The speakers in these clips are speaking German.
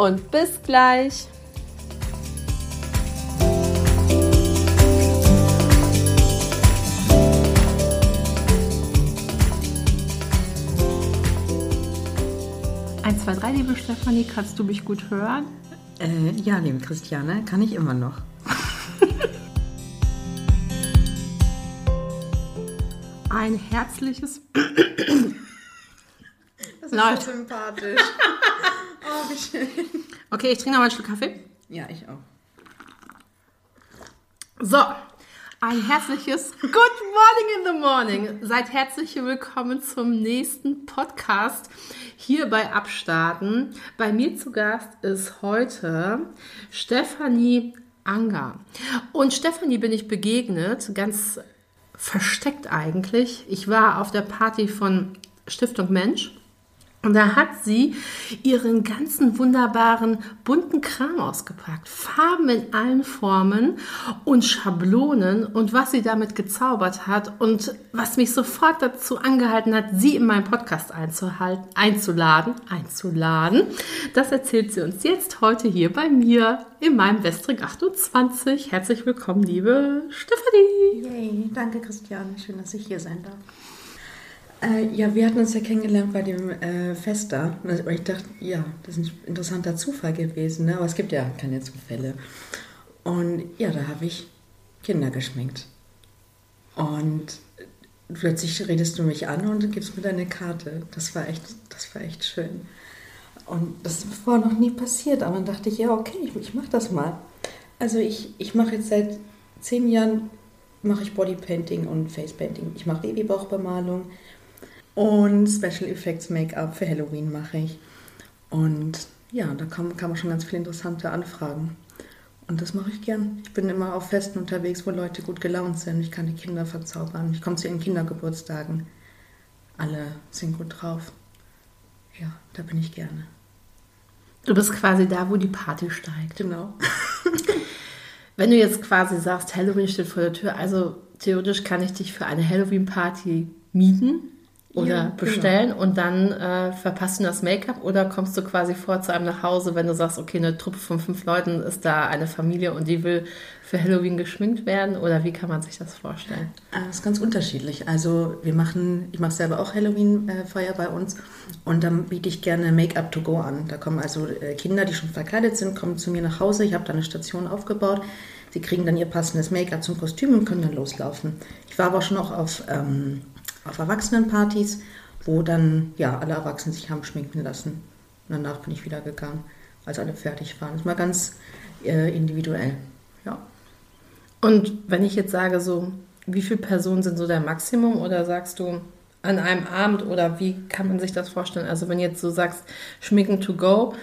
und bis gleich. Eins, zwei, drei, liebe Stefanie, kannst du mich gut hören? Äh, ja, liebe Christiane, kann ich immer noch. Ein herzliches. Das ist Leute. so sympathisch. Oh, wie schön. Okay, ich trinke noch mal einen Schluck Kaffee. Ja, ich auch. So, ein herzliches Good Morning in the Morning. Seid herzlich willkommen zum nächsten Podcast hier bei Abstarten. Bei mir zu Gast ist heute Stefanie Anger. Und Stefanie bin ich begegnet, ganz versteckt eigentlich. Ich war auf der Party von Stiftung Mensch und da hat sie ihren ganzen wunderbaren bunten Kram ausgepackt. Farben in allen Formen und Schablonen und was sie damit gezaubert hat und was mich sofort dazu angehalten hat, sie in meinen Podcast einzuhalten, einzuladen, einzuladen. Das erzählt sie uns jetzt heute hier bei mir in meinem Westring 28. Herzlich willkommen, liebe Stefanie. Yay, danke Christian. Schön, dass ich hier sein darf. Äh, ja, wir hatten uns ja kennengelernt bei dem äh, Fest da. Und ich dachte, ja, das ist ein interessanter Zufall gewesen, ne? aber es gibt ja keine Zufälle. Und ja, da habe ich Kinder geschminkt. Und plötzlich redest du mich an und gibst mir deine Karte. Das war echt, das war echt schön. Und das ist vorher noch nie passiert, aber dann dachte ich, ja, okay, ich, ich mache das mal. Also ich, ich mache jetzt seit zehn Jahren mache ich Bodypainting und Facepainting. Ich mache Babybauchbemalung, und Special Effects Make-up für Halloween mache ich. Und ja, da kamen kam schon ganz viele interessante Anfragen. Und das mache ich gern. Ich bin immer auf Festen unterwegs, wo Leute gut gelaunt sind. Ich kann die Kinder verzaubern. Ich komme zu ihren Kindergeburtstagen. Alle sind gut drauf. Ja, da bin ich gerne. Du bist quasi da, wo die Party steigt. Genau. Wenn du jetzt quasi sagst, Halloween steht vor der Tür, also theoretisch kann ich dich für eine Halloween-Party mieten oder ja, genau. bestellen genau. und dann äh, verpasst du das Make-up oder kommst du quasi vor zu einem nach Hause, wenn du sagst, okay, eine Truppe von fünf Leuten ist da eine Familie und die will für Halloween geschminkt werden oder wie kann man sich das vorstellen? Äh, das ist ganz unterschiedlich. Also wir machen, ich mache selber auch Halloween-Feier bei uns und dann biete ich gerne Make-up to go an. Da kommen also äh, Kinder, die schon verkleidet sind, kommen zu mir nach Hause. Ich habe da eine Station aufgebaut. Sie kriegen dann ihr passendes Make-up zum Kostüm und können dann loslaufen. Ich war aber schon auch auf ähm, auf Erwachsenenpartys, wo dann ja alle Erwachsenen sich haben schminken lassen. Und danach bin ich wieder gegangen, als alle fertig waren. Das mal ganz äh, individuell. Ja. Und wenn ich jetzt sage, so, wie viele Personen sind so der Maximum oder sagst du an einem Abend oder wie kann man sich das vorstellen? Also wenn jetzt so sagst, schminken to go,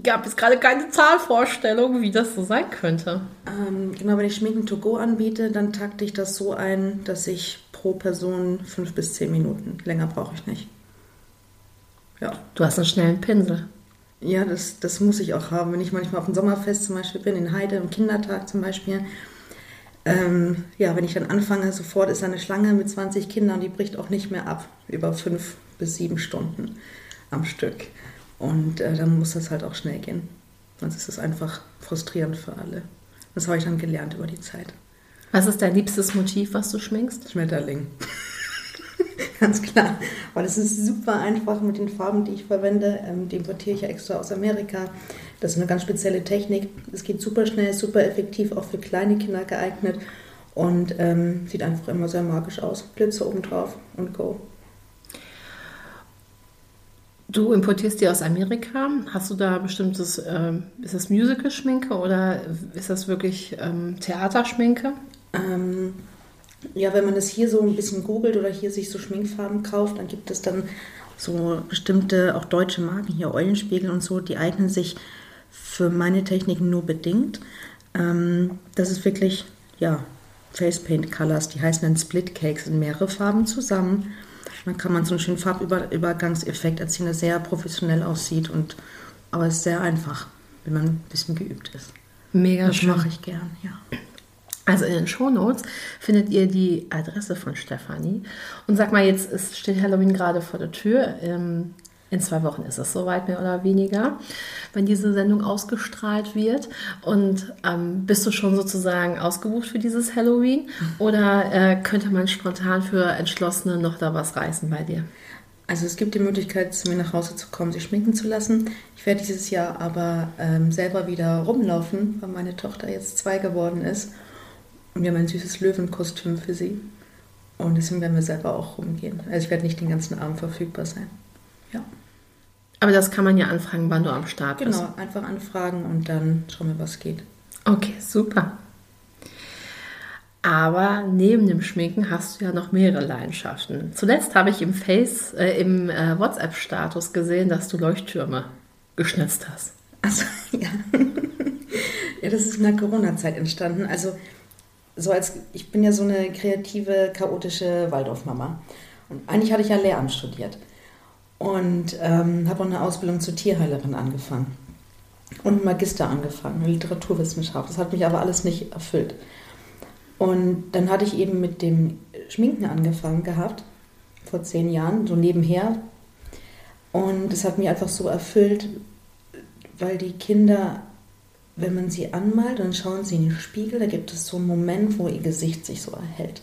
gab es gerade keine Zahlvorstellung, wie das so sein könnte. Ähm, genau, wenn ich Schminken to go anbiete, dann takte ich das so ein, dass ich pro Person fünf bis zehn Minuten. Länger brauche ich nicht. Ja. Du hast einen schnellen Pinsel. Ja, das, das muss ich auch haben. Wenn ich manchmal auf dem Sommerfest zum Beispiel bin, in Heide, am Kindertag zum Beispiel, ähm, ja, wenn ich dann anfange, sofort ist eine Schlange mit 20 Kindern, die bricht auch nicht mehr ab, über fünf bis sieben Stunden am Stück. Und äh, dann muss das halt auch schnell gehen. Sonst ist es einfach frustrierend für alle. Das habe ich dann gelernt über die Zeit. Was ist dein liebstes Motiv, was du schminkst? Schmetterling. Ganz klar. Weil es ist super einfach mit den Farben, die ich verwende. Ähm, die importiere ich ja extra aus Amerika. Das ist eine ganz spezielle Technik. Es geht super schnell, super effektiv, auch für kleine Kinder geeignet. Und ähm, sieht einfach immer sehr magisch aus. Blitze oben drauf und go. Du importierst die aus Amerika. Hast du da bestimmtes, äh, ist das Musical-Schminke oder ist das wirklich ähm, Theaterschminke? Ähm, ja, wenn man das hier so ein bisschen googelt oder hier sich so Schminkfarben kauft, dann gibt es dann so bestimmte, auch deutsche Marken, hier Eulenspiegel und so, die eignen sich für meine Techniken nur bedingt. Ähm, das ist wirklich, ja, Face Paint Colors, die heißen dann Split Cakes in mehrere Farben zusammen. Dann kann man so einen schönen Farbübergangseffekt erzielen, der sehr professionell aussieht und aber es ist sehr einfach, wenn man ein bisschen geübt ist. Mega das schön. mache ich gern, ja. Also in den Shownotes findet ihr die Adresse von Stefanie. Und sag mal, jetzt ist, steht Halloween gerade vor der Tür. Ähm, in zwei Wochen ist es soweit, mehr oder weniger, wenn diese Sendung ausgestrahlt wird. Und ähm, bist du schon sozusagen ausgebucht für dieses Halloween? Oder äh, könnte man spontan für Entschlossene noch da was reißen bei dir? Also es gibt die Möglichkeit, zu mir nach Hause zu kommen, sich schminken zu lassen. Ich werde dieses Jahr aber ähm, selber wieder rumlaufen, weil meine Tochter jetzt zwei geworden ist. Und wir haben ein süßes Löwenkostüm für sie. Und deswegen werden wir selber auch rumgehen. Also ich werde nicht den ganzen Abend verfügbar sein. Ja. Aber das kann man ja anfragen, wann du am Start bist. Genau, einfach anfragen und dann schauen wir, was geht. Okay, super. Aber neben dem Schminken hast du ja noch mehrere Leidenschaften. Zuletzt habe ich im Face, äh, im äh, WhatsApp-Status gesehen, dass du Leuchttürme geschnitzt hast. Also ja. ja, das ist in der Corona-Zeit entstanden. Also so als ich bin ja so eine kreative, chaotische Waldorfmama. Und eigentlich hatte ich ja Lehramt studiert und ähm, habe auch eine Ausbildung zur Tierheilerin angefangen und Magister angefangen, Literaturwissenschaft. Das hat mich aber alles nicht erfüllt. Und dann hatte ich eben mit dem Schminken angefangen gehabt, vor zehn Jahren, so nebenher. Und es hat mich einfach so erfüllt, weil die Kinder, wenn man sie anmalt, dann schauen sie in den Spiegel, da gibt es so einen Moment, wo ihr Gesicht sich so erhält.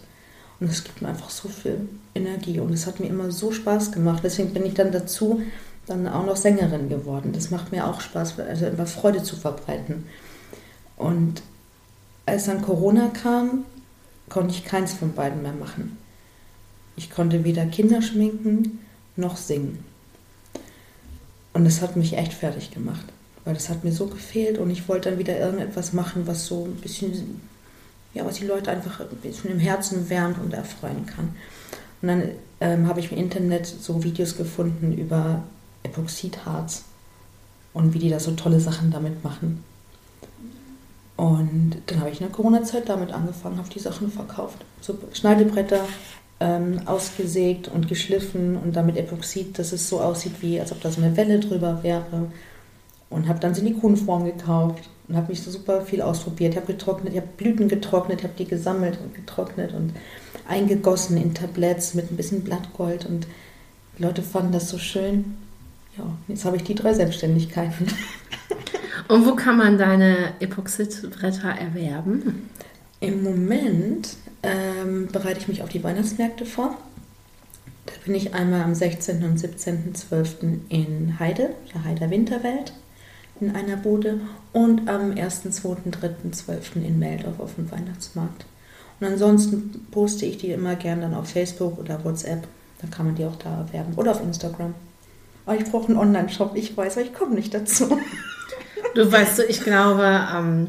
Und es gibt mir einfach so viel Energie und es hat mir immer so Spaß gemacht. Deswegen bin ich dann dazu dann auch noch Sängerin geworden. Das macht mir auch Spaß, also immer Freude zu verbreiten. Und als dann Corona kam, konnte ich keins von beiden mehr machen. Ich konnte weder Kinder schminken noch singen. Und das hat mich echt fertig gemacht, weil das hat mir so gefehlt und ich wollte dann wieder irgendetwas machen, was so ein bisschen ja, was die Leute einfach ein bisschen im Herzen wärmt und erfreuen kann. Und dann ähm, habe ich im Internet so Videos gefunden über Epoxidharz und wie die da so tolle Sachen damit machen. Und dann habe ich in der Corona-Zeit damit angefangen, habe die Sachen verkauft. So Schneidebretter ähm, ausgesägt und geschliffen und damit Epoxid, dass es so aussieht, wie als ob da so eine Welle drüber wäre. Und habe dann Silikonform gekauft und habe mich so super viel ausprobiert. Ich habe getrocknet, ich habe Blüten getrocknet, ich habe die gesammelt und getrocknet und eingegossen in Tabletts mit ein bisschen Blattgold und die Leute fanden das so schön. Ja, jetzt habe ich die drei Selbstständigkeiten. Und wo kann man deine Epoxidbretter erwerben? Im Moment ähm, bereite ich mich auf die Weihnachtsmärkte vor. Da bin ich einmal am 16. und 17.12. in Heide, der Heider Winterwelt in einer Bude und am 1., 2., 3., 12. in Meldorf auf dem Weihnachtsmarkt. Und ansonsten poste ich die immer gern dann auf Facebook oder WhatsApp. Da kann man die auch da erwerben. Oder auf Instagram. Aber ich brauche einen Online-Shop, ich weiß, aber ich komme nicht dazu. Du weißt, ich glaube, ähm,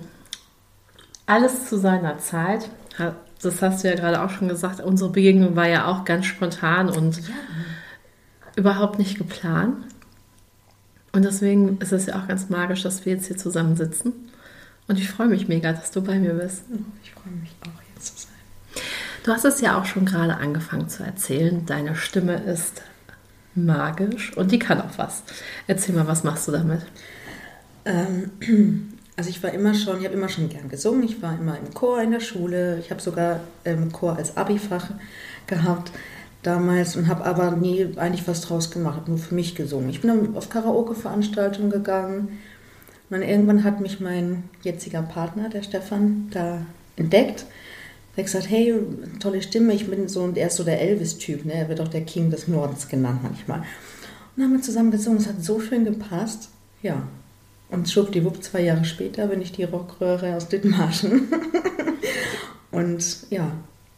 alles zu seiner Zeit. Das hast du ja gerade auch schon gesagt. Unsere Begegnung war ja auch ganz spontan und ja. überhaupt nicht geplant. Und deswegen ist es ja auch ganz magisch, dass wir jetzt hier zusammen sitzen. Und ich freue mich mega, dass du bei mir bist. Ich freue mich auch, hier zu sein. Du hast es ja auch schon gerade angefangen zu erzählen. Deine Stimme ist magisch und die kann auch was. Erzähl mal, was machst du damit? Ähm, also ich war immer schon, ich habe immer schon gern gesungen. Ich war immer im Chor in der Schule. Ich habe sogar im ähm, Chor als Abifach gehabt damals und habe aber nie eigentlich was draus gemacht, nur für mich gesungen. Ich bin dann auf Karaoke-Veranstaltungen gegangen und dann irgendwann hat mich mein jetziger Partner, der Stefan, da entdeckt. Er hat gesagt, hey, tolle Stimme, ich bin so, und er ist so der Elvis-Typ, ne? er wird auch der King des Nordens genannt manchmal. Und dann haben wir zusammen gesungen, es hat so schön gepasst, ja. Und schwuppdiwupp, zwei Jahre später bin ich die Rockröhre aus Dithmarschen. und ja,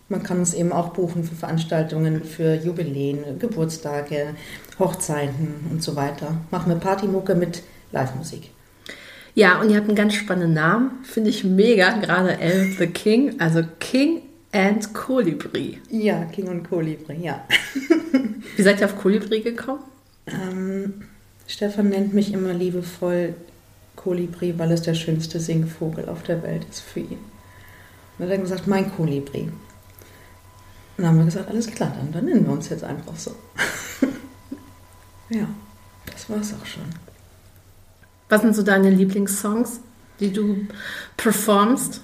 man kann es eben auch buchen für Veranstaltungen, für Jubiläen, Geburtstage, Hochzeiten und so weiter. Machen wir Partymucke mit Live-Musik. Ja, und ihr habt einen ganz spannenden Namen, finde ich mega, gerade El the King, also King and Colibri. Ja, King und Colibri, ja. Wie seid ihr auf Colibri gekommen? Ähm, Stefan nennt mich immer liebevoll Kolibri, weil es der schönste Singvogel auf der Welt ist für ihn. Und dann hat er gesagt, mein Kolibri. Dann haben wir gesagt, alles klar, dann, dann nennen wir uns jetzt einfach so. ja, das war es auch schon. Was sind so deine Lieblingssongs, die du performst?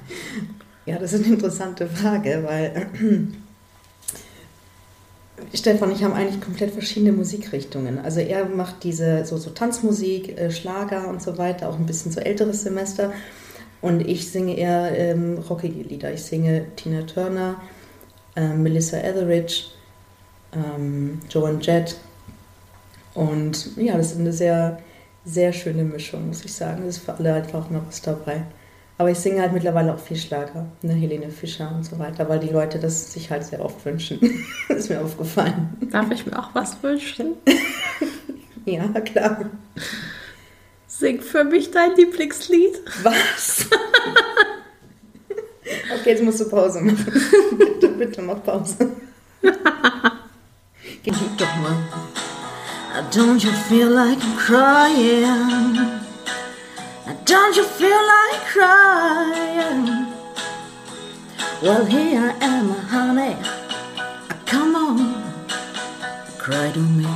ja, das ist eine interessante Frage, weil Stefan und ich haben eigentlich komplett verschiedene Musikrichtungen. Also er macht diese so, so Tanzmusik, äh, Schlager und so weiter, auch ein bisschen so älteres Semester. Und ich singe eher ähm, rockige Lieder. Ich singe Tina Turner, äh, Melissa Etheridge, ähm, Joan Jett. Und ja, das ist eine sehr, sehr schöne Mischung, muss ich sagen. Es ist für alle einfach noch was dabei. Aber ich singe halt mittlerweile auch viel Schlager, ne, Helene Fischer und so weiter, weil die Leute das sich halt sehr oft wünschen. das ist mir aufgefallen. Darf ich mir auch was wünschen? ja, klar. Sing für mich dein Lieblingslied. Was? okay, jetzt musst du Pause machen. bitte, bitte mach Pause. Geh doch mal. Don't you feel like I'm crying? Don't you feel like crying? Well, here I am, honey. Come on, cry to me.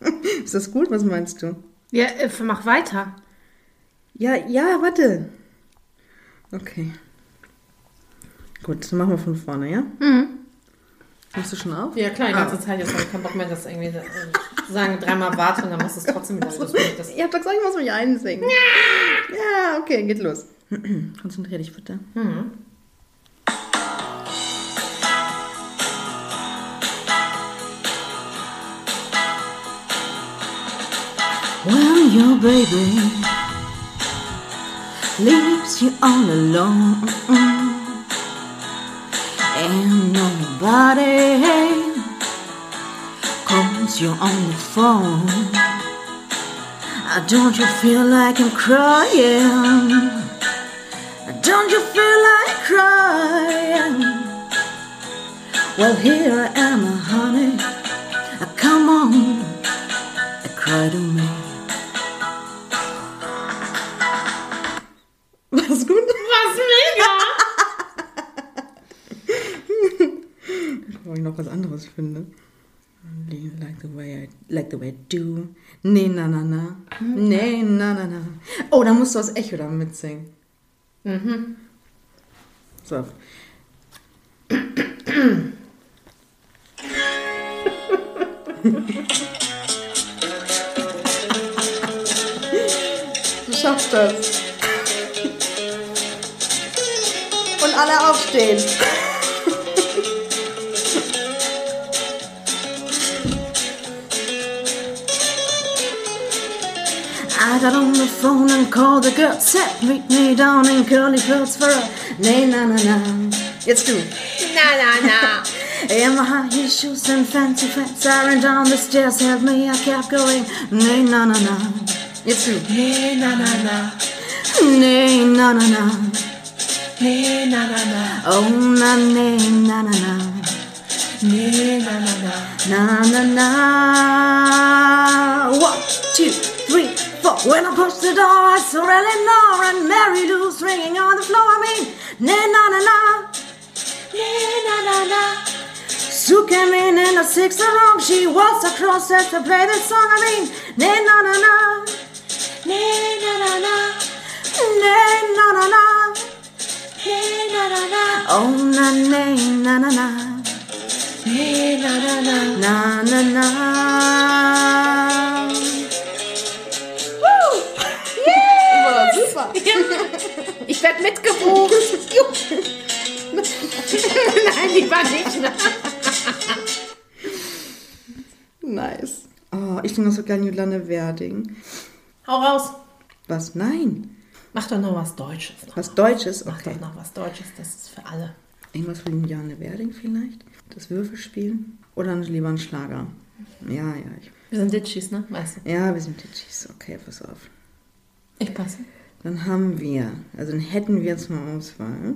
Ist das gut? Was meinst du? Ja, äh, mach weiter. Ja, ja, warte. Okay. Gut, dann machen wir von vorne, ja? Mhm. Machst du schon auf? Ja, klar, die ganze ah. Zeit. Jetzt habe ich keinen Bock mehr, dass irgendwie äh, sagen, dreimal warte und dann machst du es trotzdem wieder. Das, das ich hab doch gesagt, ich muss mich einsingen. ja, okay, geht los. Konzentrier dich bitte. Mhm. When your baby leaves you all alone and nobody calls you on the phone. Uh, don't you feel like I'm crying? Uh, don't you feel like crying? Well, here I am, honey. Uh, come on, cry to me. Ich noch was anderes finde. Like the way I, like the way I do. Nee, na, na, na. Nee, na, na, na. Oh, da musst du das Echo da mitsingen. Mhm. So. du schaffst das. Und alle aufstehen. I got on the phone and called the girl, said meet me down in curly clothes for a nay na na na. Jetzt du. Na na na. In my high heel shoes and fancy flats, I ran down the stairs, help me, I kept going. Nay na na na. Jetzt du. Nay na na na. Nay na na na. Nay na na na. Oh na nay na na na. Nay na na na. Na na na. Three. But when I pushed the door, I saw Eleanor and Mary Lou swinging on the floor. I mean, na na na na, na na na. Sue came in in a six room. She waltzed across as to play the song. I mean, na na na na, na na na na, na na na na, na na na. Oh na na na na na, na na na na na na. Super. Ich werde mitgebucht. Nein, lieber nicht. nice. Oh, ich singe so gerne Juliane Werding. Hau raus. Was? Nein. Mach doch noch was Deutsches. Noch was Deutsches? Okay. Mach doch noch was Deutsches, das ist für alle. Irgendwas von Juliane Werding vielleicht? Das Würfelspielen? Oder lieber ein Schlager? Ja, ja. Ich... Wir sind Ditchis, ne? Weißt du? Ja, wir sind Ditchis. Okay, pass auf. Ich passe. Dann haben wir, also dann hätten wir jetzt mal Auswahl.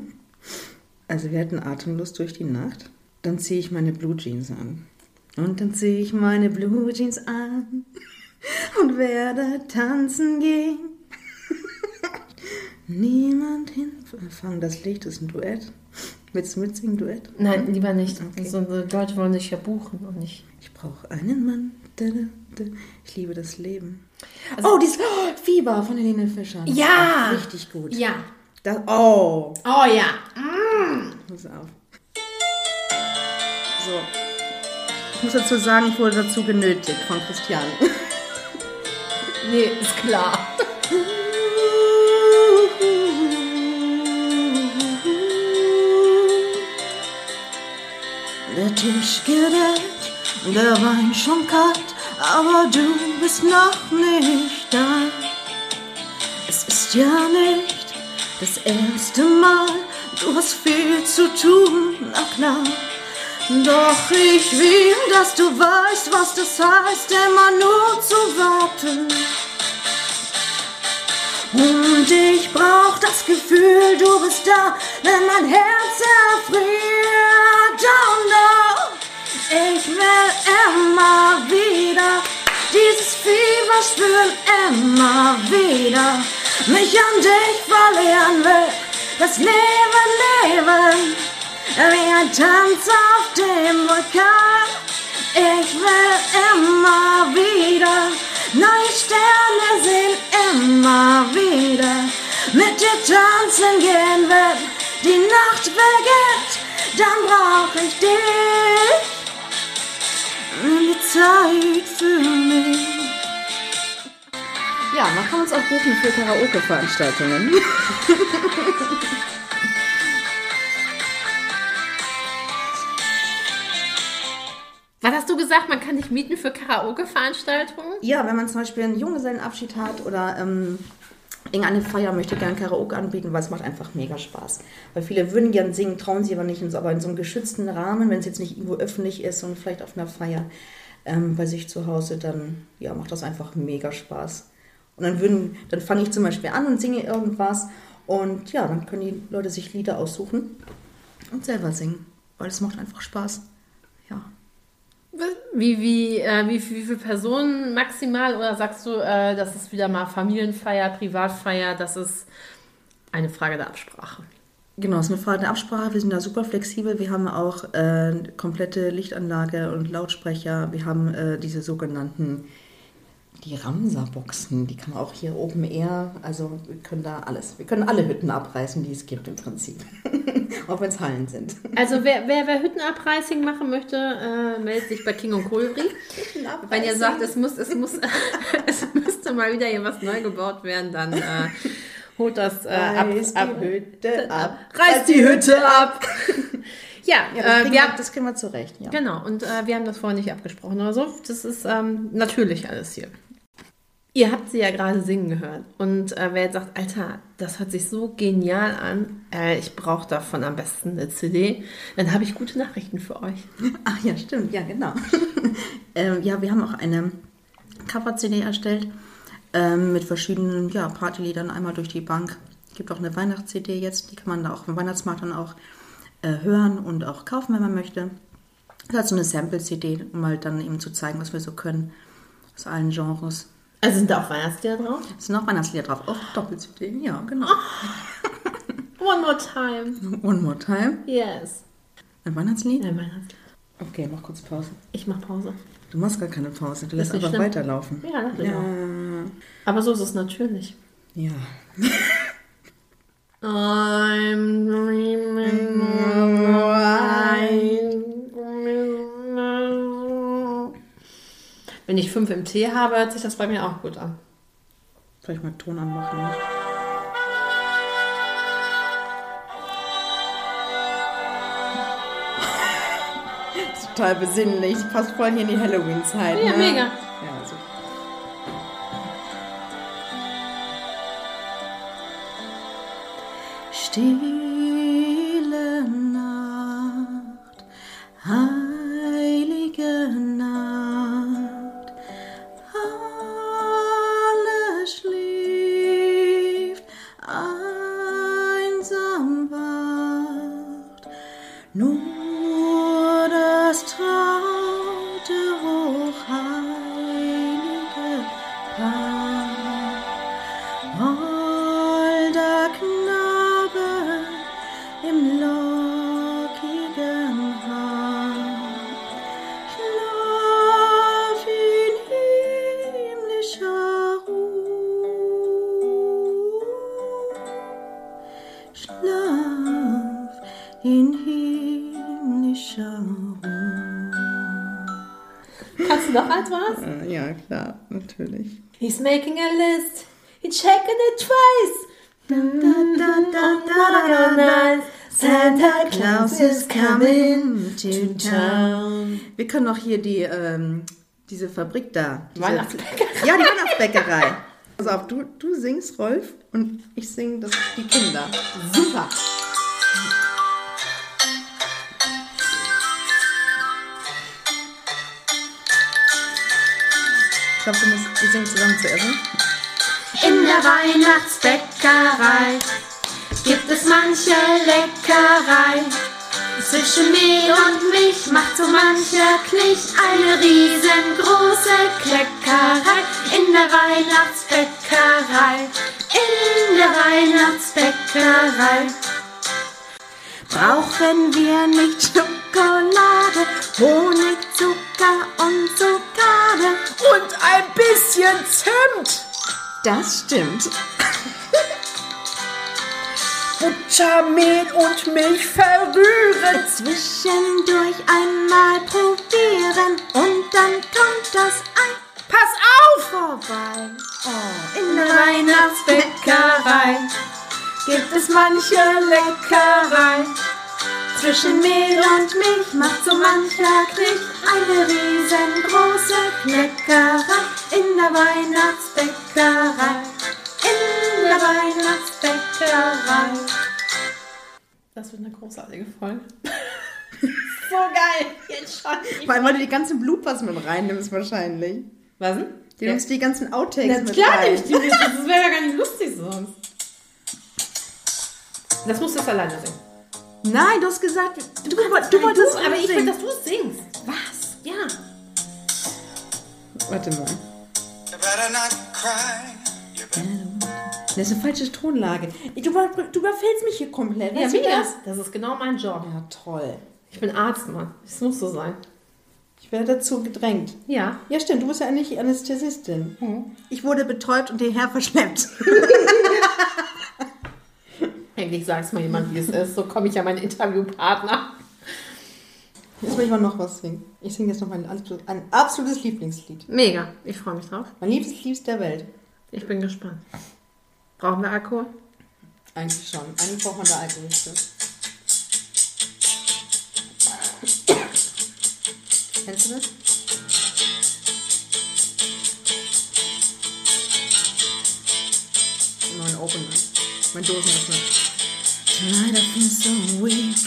Also wir hätten Atemlos durch die Nacht. Dann ziehe ich meine Blue Jeans an. Und dann ziehe ich meine Blue Jeans an. und werde tanzen gehen. Niemand hinfangen. Das Licht ist ein Duett. Willst du mitsingen, Duett? Nein, lieber nicht. Okay. So, so Leute wollen sich ja buchen und nicht. Ich brauche einen Mann. Ich liebe das Leben. Also- oh, dieses oh, Fieber von Helene Fischer. Das Ja! Richtig gut. Ja. Das, oh, Oh ja. pass auf. So. Ich muss dazu sagen, ich wurde dazu genötigt von Christian. Nee, ist klar. Der Tisch gedeckt, der Wein schon kalt, aber du bist noch nicht da. Es ist ja nicht das erste Mal, du hast viel zu tun, na klar. Doch ich will, dass du weißt, was das heißt, immer nur zu warten. Und ich brauch das Gefühl, du bist da, wenn mein Herz erfriert. Oh no, ich will immer wieder dieses Fieber spüren, immer wieder mich an dich verlieren will. Das Leben, Leben, wie ein Tanz auf dem Vulkan. Ich will immer wieder neue Sterne sehen, immer wieder mit dir tanzen gehen, wenn die Nacht beginnt, dann brauch ich dich, die Zeit für mich. Ja, man kann uns auch buchen für Karaoke-Veranstaltungen. Was hast du gesagt? Man kann dich mieten für Karaoke-Veranstaltungen? Ja, wenn man zum Beispiel einen Junggesellenabschied hat oder ähm, irgendeine Feier möchte gerne Karaoke anbieten, weil es macht einfach mega Spaß. Weil viele würden gern singen, trauen sie aber nicht, aber in so einem geschützten Rahmen, wenn es jetzt nicht irgendwo öffentlich ist und vielleicht auf einer Feier ähm, bei sich zu Hause, dann ja, macht das einfach mega Spaß. Und dann würden, dann fange ich zum Beispiel an und singe irgendwas und ja, dann können die Leute sich Lieder aussuchen und selber singen, weil es macht einfach Spaß. Wie, wie, äh, wie, wie viele Personen maximal? Oder sagst du, äh, das ist wieder mal Familienfeier, Privatfeier? Das ist eine Frage der Absprache. Genau, es ist eine Frage der Absprache. Wir sind da super flexibel. Wir haben auch äh, komplette Lichtanlage und Lautsprecher. Wir haben äh, diese sogenannten, die Ramsa-Boxen. Die kann man auch hier oben eher, also wir können da alles. Wir können alle Hütten abreißen, die es gibt im Prinzip. auch wenn es Hallen sind. Also wer, wer, wer Hüttenabreißing machen möchte, äh, meldet sich bei King und Kohlri. Wenn ihr sagt, es muss, es muss, es müsste mal wieder hier was neu gebaut werden, dann äh, holt das äh, ab, Reiß die ab, Hütte ab. Reißt die Hütte ab. ja, Ja, das, äh, wir, wir, das kriegen wir zurecht. Ja. genau. Und äh, wir haben das vorher nicht abgesprochen oder so. Das ist ähm, natürlich alles hier. Ihr habt sie ja gerade singen gehört. Und äh, wer jetzt sagt, Alter, das hört sich so genial an, äh, ich brauche davon am besten eine CD, dann habe ich gute Nachrichten für euch. Ach ja, stimmt, ja, genau. ähm, ja, wir haben auch eine Cover-CD erstellt ähm, mit verschiedenen ja, Partyliedern einmal durch die Bank. Es gibt auch eine Weihnachts-CD jetzt, die kann man da auch im Weihnachtsmarkt dann auch äh, hören und auch kaufen, wenn man möchte. Das ist halt so eine Sample-CD, um halt dann eben zu zeigen, was wir so können aus allen Genres. Also sind da auch Weihnachtslieder drauf? Es sind auch Weihnachtslieder drauf. Auch Doppel-CD, ja, genau. One more time. One more time. Yes. Ein Weihnachtslied? Nein, Weihnachtslied. Okay, mach kurz Pause. Ich mache Pause. Du machst gar keine Pause, du lässt einfach schlimm. weiterlaufen. Ja, das ja. Aber so ist es natürlich. ja. I'm dreaming Wenn ich fünf im Tee habe, hört sich das bei mir auch gut an. Vielleicht mal Ton anmachen. Ne? Total besinnlich. Passt voll hier in die Halloween-Zeit. Ja, ne? mega. Ja, Du noch eins was? Äh, Ja, klar, natürlich. He's making a list. He's checking it twice. Santa Claus is coming to town. Wir können noch hier die, ähm, diese Fabrik da. Diese, Weihnachtsbäckerei. Ja, die Weihnachtsbäckerei. Pass auf, du, du singst, Rolf, und ich sing das die Kinder. Super. Glaube, du musst, wir singen zusammen zuerst. ne? In der Weihnachtsbäckerei gibt es manche Leckerei. Zwischen Mehl und Milch macht so mancher Knich eine riesengroße Kleckerei. In der Weihnachtsbäckerei, in der Weihnachtsbäckerei. Brauchen wir nicht Schokolade, Honig, Zucker und Zuckade. Und ein bisschen Zimt. Das stimmt. Butter, Mehl und Milch verrühren. Zwischendurch einmal probieren und dann kommt das Ei Pass auf! vorbei. Oh, In der Weihnachtsbäckerei gibt es manche Leckerei. Zwischen Mehl und Milch macht so mancher Knich eine riesengroße Kleckerei. In der Weihnachtsbäckerei, in der Weihnachtsbäckerei. Das wird eine großartige Folge. so geil, jetzt schon. Vor allem, weil du die ganzen Bloopers mit reinnimmst wahrscheinlich. Was denn? Du nimmst die ganzen Outtakes Na mit klar, rein. nicht die, das wäre ja gar nicht lustig sonst. Das musst du jetzt alleine singen. Nein, du hast gesagt, du, du, wolltest du, aber ich will, dass du es singst. Was? Ja. Warte mal. You better not cry. You better Das ist eine falsche Tonlage. Du, du überfällst mich hier komplett. Ja, wie das? Das ist genau mein Job. Ja, toll. Ich bin Arzt, Mann. Das muss so sein. Ich werde dazu gedrängt. Ja. Ja, stimmt, du bist ja eigentlich Anästhesistin. Ich wurde betäubt und hierher verschleppt. Endlich sag's mal jemand, wie es ist. So komme ich ja meinen Interviewpartner. Jetzt will ich mal noch was singen. Ich singe jetzt noch mein absolut- ein absolutes Lieblingslied. Mega. Ich freue mich drauf. Mein liebstes Lied der Welt. Ich bin gespannt. Brauchen wir Alkohol? Eigentlich schon. Eigentlich braucht man da Alkohol. Kennst du das? Immer ein Opener. Mein Dosenöffner. Tonight I feel so weak.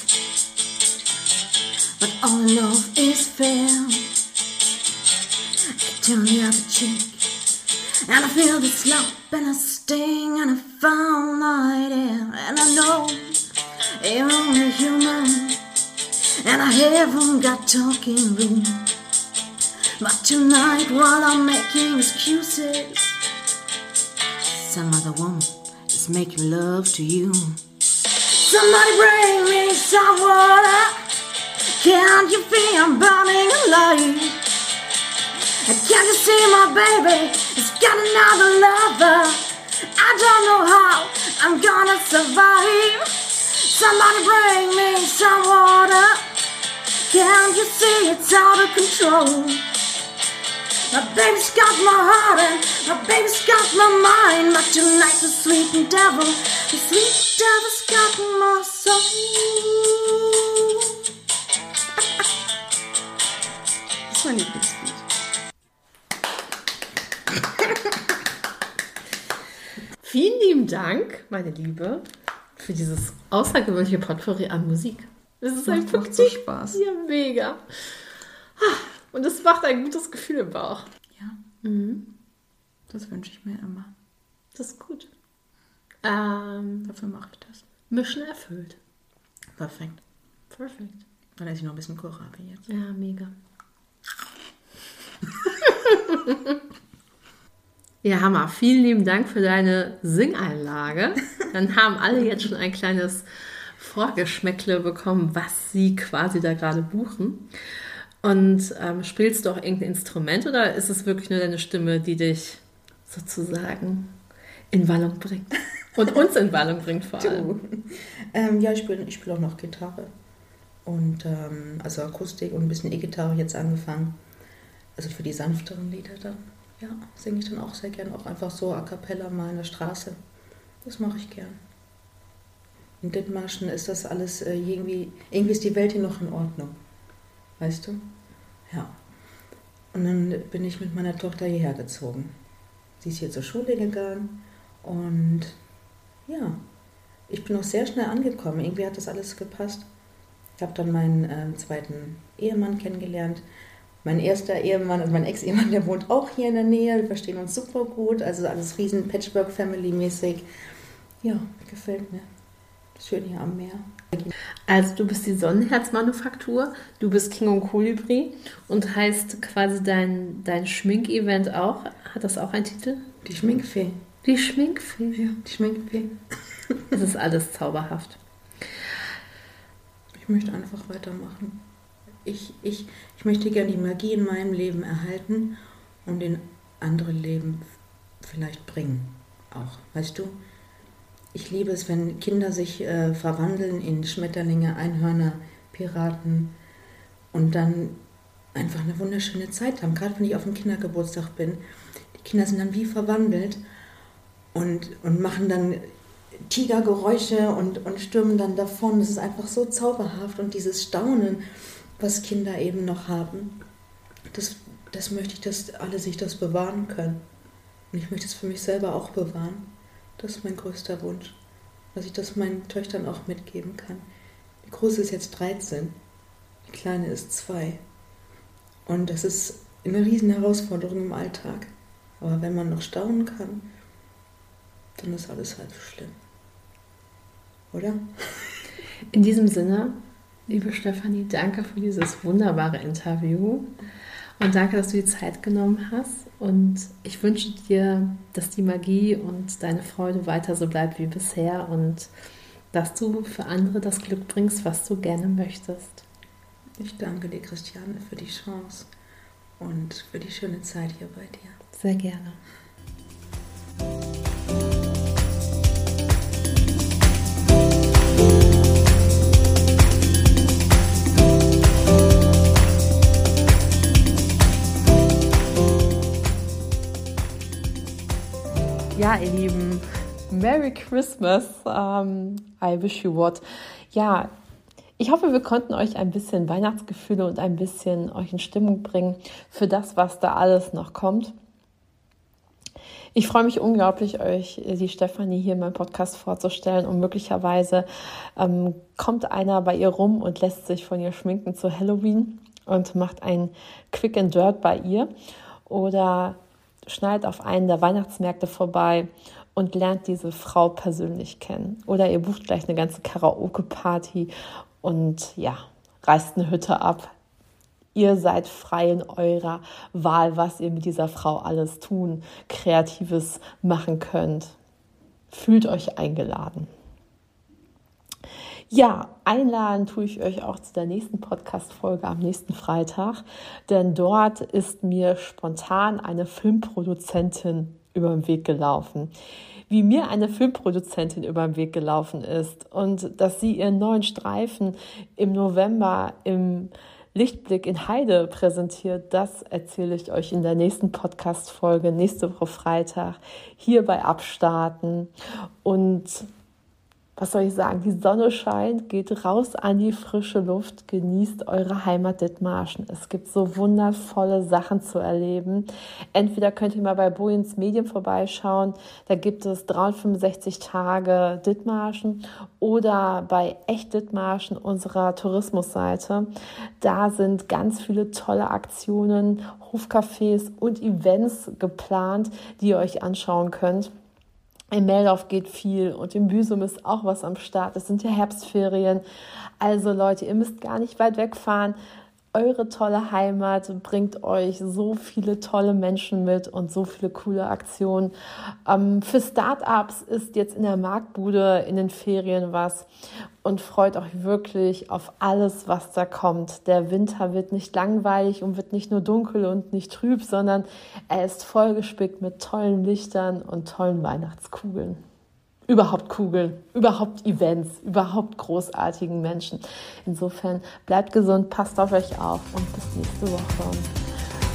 But all love is fair. I turn the other cheek And I feel the lump and a sting and a foul night air. And I know you're only human And I haven't got talking room. But tonight while I'm making excuses. Some other woman is making love to you Somebody bring me some water Can't you feel I'm burning alive Can't you see my baby has got another lover? I don't know how I'm gonna survive. Somebody bring me some water. Can't you see it's out of control? My baby's got my heart and my baby's got my mind. But tonight the sweet devil, the sweet devil's got my soul. Das ist mein Lieblingslied. Vielen lieben Dank, meine Liebe, für dieses außergewöhnliche Potpourri an Musik. Es ist Macht- einfach macht so Spaß. Ja, mega. Ah, Und es macht ein gutes Gefühl im Bauch. Ja. Das wünsche ich mir immer. Das ist gut. Ähm, Dafür mache ich das. Mission erfüllt. Perfekt. Perfekt. Dann esse ich noch ein bisschen Kohlrabi jetzt. Ja, mega. ja, Hammer. Vielen lieben Dank für deine Singeinlage. Dann haben alle jetzt schon ein kleines Vorgeschmäckle bekommen, was sie quasi da gerade buchen. Und ähm, spielst du auch irgendein Instrument oder ist es wirklich nur deine Stimme, die dich sozusagen in Wallung bringt? Und uns in Wallung bringt vor allem. Ähm, ja, ich spiele ich spiel auch noch Gitarre. Und ähm, also Akustik und ein bisschen E-Gitarre jetzt angefangen. Also für die sanfteren Lieder dann. Ja, singe ich dann auch sehr gern. Auch einfach so a cappella mal in der Straße. Das mache ich gern. In Dithmarschen ist das alles äh, irgendwie, irgendwie ist die Welt hier noch in Ordnung. Weißt du? Ja. Und dann bin ich mit meiner Tochter hierher gezogen. Sie ist hier zur Schule gegangen und ja, ich bin auch sehr schnell angekommen. Irgendwie hat das alles gepasst. Ich habe dann meinen äh, zweiten Ehemann kennengelernt. Mein erster Ehemann und mein Ex-Ehemann, der wohnt auch hier in der Nähe. Wir verstehen uns super gut. Also alles riesen Patchwork-Family-mäßig. Ja, gefällt mir. Schön hier am Meer. Also du bist die Sonnenherzmanufaktur, du bist King und Kolibri und heißt quasi dein, dein Schminkevent auch, hat das auch einen Titel? Die Schminkfee. Die Schminkfee? Ja, die Schminkfee. Es ist alles zauberhaft. Ich möchte einfach weitermachen. Ich, ich, ich möchte gerne die Magie in meinem Leben erhalten und in andere Leben vielleicht bringen. Auch, weißt du? Ich liebe es, wenn Kinder sich äh, verwandeln in Schmetterlinge, Einhörner, Piraten und dann einfach eine wunderschöne Zeit haben. Gerade wenn ich auf dem Kindergeburtstag bin. Die Kinder sind dann wie verwandelt und, und machen dann Tigergeräusche und, und stürmen dann davon. Das ist einfach so zauberhaft und dieses Staunen, was Kinder eben noch haben, das, das möchte ich, dass alle sich das bewahren können. Und ich möchte es für mich selber auch bewahren. Das ist mein größter Wunsch, dass ich das meinen Töchtern auch mitgeben kann. Die Große ist jetzt 13, die Kleine ist 2. Und das ist eine riesen Herausforderung im Alltag. Aber wenn man noch staunen kann, dann ist alles halb so schlimm. Oder? In diesem Sinne, liebe Stefanie, danke für dieses wunderbare Interview. Und danke, dass du die Zeit genommen hast. Und ich wünsche dir, dass die Magie und deine Freude weiter so bleibt wie bisher und dass du für andere das Glück bringst, was du gerne möchtest. Ich danke dir, Christiane, für die Chance und für die schöne Zeit hier bei dir. Sehr gerne. Ihr Lieben, Merry Christmas. Um, I wish you what. Ja, ich hoffe, wir konnten euch ein bisschen Weihnachtsgefühle und ein bisschen euch in Stimmung bringen für das, was da alles noch kommt. Ich freue mich unglaublich, euch die Stefanie hier in meinem Podcast vorzustellen und möglicherweise ähm, kommt einer bei ihr rum und lässt sich von ihr schminken zu Halloween und macht ein Quick and Dirt bei ihr oder schneidet auf einen der Weihnachtsmärkte vorbei und lernt diese Frau persönlich kennen. Oder ihr bucht gleich eine ganze Karaoke-Party und ja, reißt eine Hütte ab. Ihr seid frei in eurer Wahl, was ihr mit dieser Frau alles tun, Kreatives machen könnt. Fühlt euch eingeladen. Ja, einladen tue ich euch auch zu der nächsten Podcast-Folge am nächsten Freitag, denn dort ist mir spontan eine Filmproduzentin über den Weg gelaufen. Wie mir eine Filmproduzentin über den Weg gelaufen ist und dass sie ihren neuen Streifen im November im Lichtblick in Heide präsentiert, das erzähle ich euch in der nächsten Podcast-Folge, nächste Woche Freitag, hier bei Abstarten. Und was soll ich sagen, die Sonne scheint, geht raus an die frische Luft, genießt eure Heimat Dithmarschen. Es gibt so wundervolle Sachen zu erleben. Entweder könnt ihr mal bei Bojens Medien vorbeischauen, da gibt es 365 Tage Dithmarschen oder bei Echt Dithmarschen, unserer Tourismusseite. Da sind ganz viele tolle Aktionen, Hofcafés und Events geplant, die ihr euch anschauen könnt. In Meldorf geht viel und in Büsum ist auch was am Start. Es sind ja Herbstferien. Also Leute, ihr müsst gar nicht weit wegfahren. Eure tolle Heimat bringt euch so viele tolle Menschen mit und so viele coole Aktionen. Ähm, für Startups ist jetzt in der Marktbude in den Ferien was und freut euch wirklich auf alles, was da kommt. Der Winter wird nicht langweilig und wird nicht nur dunkel und nicht trüb, sondern er ist vollgespickt mit tollen Lichtern und tollen Weihnachtskugeln. Überhaupt Kugeln, überhaupt Events, überhaupt großartigen Menschen. Insofern bleibt gesund, passt auf euch auf und bis nächste Woche.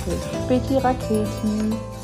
Bis späti Raketen.